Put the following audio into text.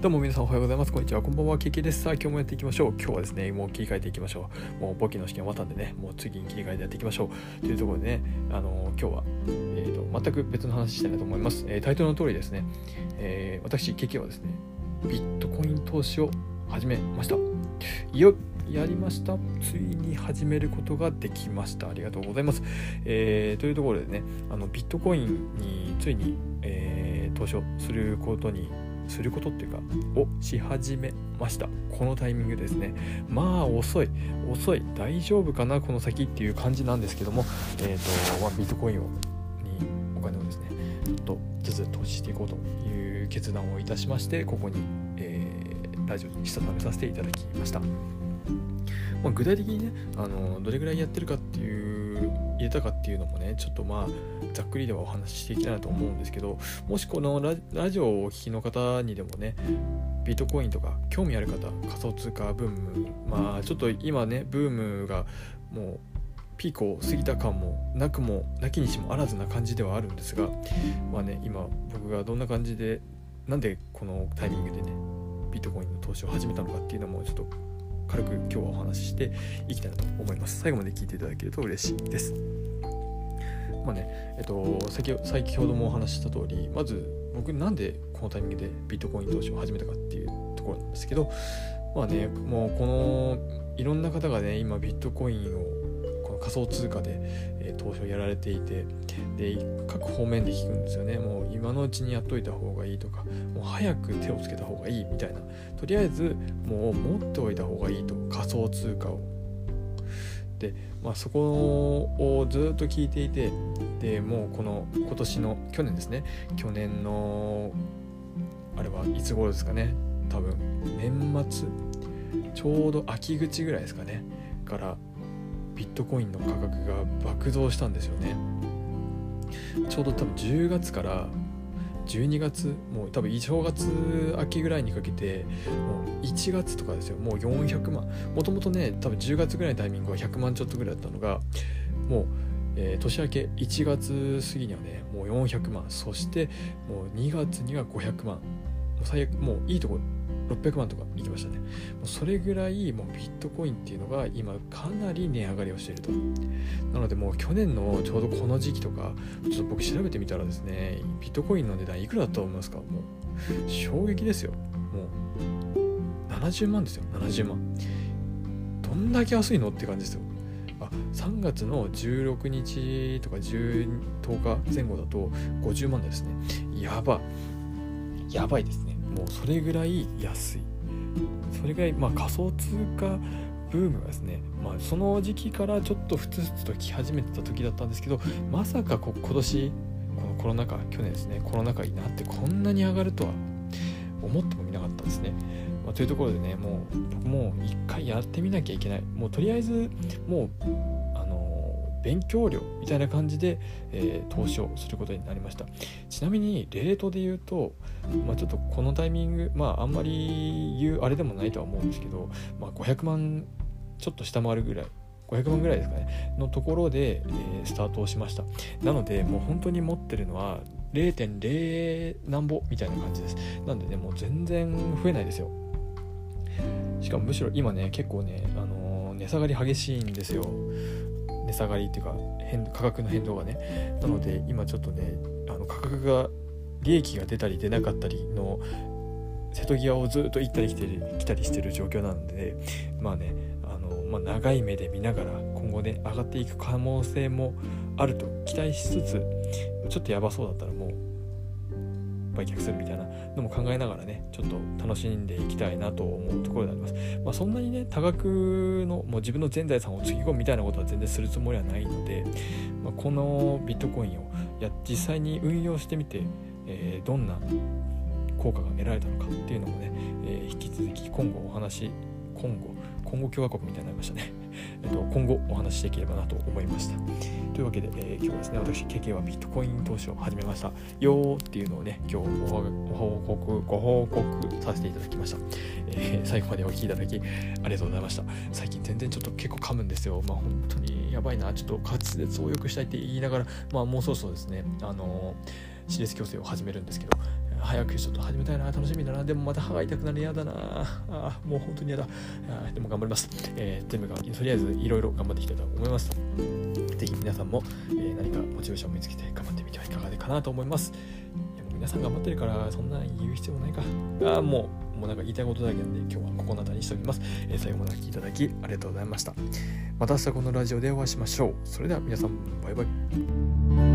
どうも皆さんおはようございます。こんにちは。こんばんは。ケケです。さあ、今日もやっていきましょう。今日はですね、もう切り替えていきましょう。もう簿記の試験終わったんでね、もう次に切り替えてやっていきましょう。というところでね、あのー、今日は、えーと、全く別の話したいなと思います。えー、タイトルの通りですね、え、私、ケケはですね、ビットコイン投資を始めました。いよやりました。ついに始めることができました。ありがとうございます。えー、というところでね、あのビットコインについに、えー、投資をすることにすることっていうかをし始めました。このタイミングですね。まあ遅い。遅い。大丈夫かなこの先っていう感じなんですけどもえっ、ー、と、まあ、ビットコインをにお金をですねちょっとずつ投資していこうという決断をいたしましてここに、えー、ラジオにしたためさせていただきました、まあ、具体的にねあのどれぐらいやってるかっていう入れたかっていうのもねちょっとまあざっくりではお話ししていきたいなと思うんですけどもしこのラジオをお聴きの方にでもねビットコインとか興味ある方仮想通貨ブームまあちょっと今ねブームがもうピークを過ぎた感もなくもなきにしもあらずな感じではあるんですがまあね今僕がどんな感じでなんでこのタイミングでねビットコインの投資を始めたのかっていうのもちょっと軽く今日はお話ししていきたいなと思います。最後まで聞いていただけると嬉しいです。まあねえっと先先ほどもお話しした通りまず僕なんでこのタイミングでビットコイン投資を始めたかっていうところなんですけどまあねもうこのいろんな方がね今ビットコインを仮想通貨で、えー、投資をやられていてで各方面で聞くんですよね。もう今のうちにやっといた方がいいとかもう早く手をつけた方がいいみたいな。とりあえずもう持っておいた方がいいと。仮想通貨を。で、まあ、そこをずっと聞いていてでもうこの今年の去年ですね。去年のあれはいつ頃ですかね。多分年末ちょうど秋口ぐらいですかね。からビットコインの価格が爆増したんですよね。ちょうど多分10月から12月もう多分正月秋ぐらいにかけてもう1月とかですよ。もう400万。もともとね多分10月ぐらいのタイミングは100万ちょっとぐらいだったのがもう、えー、年明け1月過ぎにはねもう400万。そしてもう2月には500万。最悪もういいとこ600万とかいきましたね。それぐらいもうビットコインっていうのが今かなり値上がりをしていると。なのでもう去年のちょうどこの時期とか、ちょっと僕調べてみたらですね、ビットコインの値段いくらだと思いますか？もう衝撃ですよ。もう70万ですよ、70万。どんだけ安いのって感じですよ。あ3月の16日とか10 10日前後だと50万ですね。やば。やばいですね。もうそれぐらい安いそれぐらい、まあ、仮想通貨ブームがですね、まあ、その時期からちょっとふつふつと来始めてた時だったんですけどまさかこ今年このコロナ禍去年ですねコロナ禍になってこんなに上がるとは思ってもみなかったんですね。まあ、というところでねもう僕も一回やってみなきゃいけないもうとりあえずもう勉強料みたいな感じで、えー、投資をすることになりました。ちなみにレートで言うと、まあ、ちょっとこのタイミングまああんまり言うあれでもないとは思うんですけど、まあ、500万ちょっと下回るぐらい500万ぐらいですかねのところで、えー、スタートをしました。なのでもう本当に持ってるのは0.0何ぼみたいな感じです。なんでねもう全然増えないですよ。しかもむしろ今ね結構ね、あのー、値下がり激しいんですよ。値下がりっていうか変価格の変動がね。なので今ちょっとねあの価格が利益が出たり出なかったりの瀬戸際をずっと行ったり来て来たりしてる状況なのでまあねあの、まあ、長い目で見ながら今後ね上がっていく可能性もあると期待しつつちょっとやばそうだったらもう売却するみたいなのも考えながらねちょっと楽しんでいきたいなと思うところであります、まあ、そんなにね多額のもう自分の全財産をつぎ込むみたいなことは全然するつもりはないので、まあ、このビットコインをや実際に運用してみて、えー、どんな効果が得られたのかっていうのもね、えー、引き続き今後お話今後今後共和国みたいになりましたね えっと、今後お話しできればなと思いました。というわけで、えー、今日はですね、私、KK はビットコイン投資を始めましたよーっていうのをね、今日ご報告、ご報告させていただきました。えー、最後までお聴きいただきありがとうございました。最近全然ちょっと結構噛むんですよ。まあ本当にやばいな、ちょっと滑舌を良くしたいって言いながら、まあもうそろそろですね、あのー、歯列矯正を始めるんですけど、早くちょっと始めたいな楽しみだな。でもまた歯が痛くなる嫌だな。あもう本当に嫌だ。でも頑張ります、えー、全部がとりあえずいろいろ頑張っていきたいと思います。ぜひ皆さんも、えー、何かモチベーションを見つけて頑張ってみてはいかがかなと思います。皆さん頑張ってるからそんな言う必要ないか。あもうもうなんか言いたいことだけなんで今日はここの辺りにしておきます、えー、最後までお聴きいただきありがとうございました。また明日このラジオでお会いしましょう。それでは皆さんバイバイ。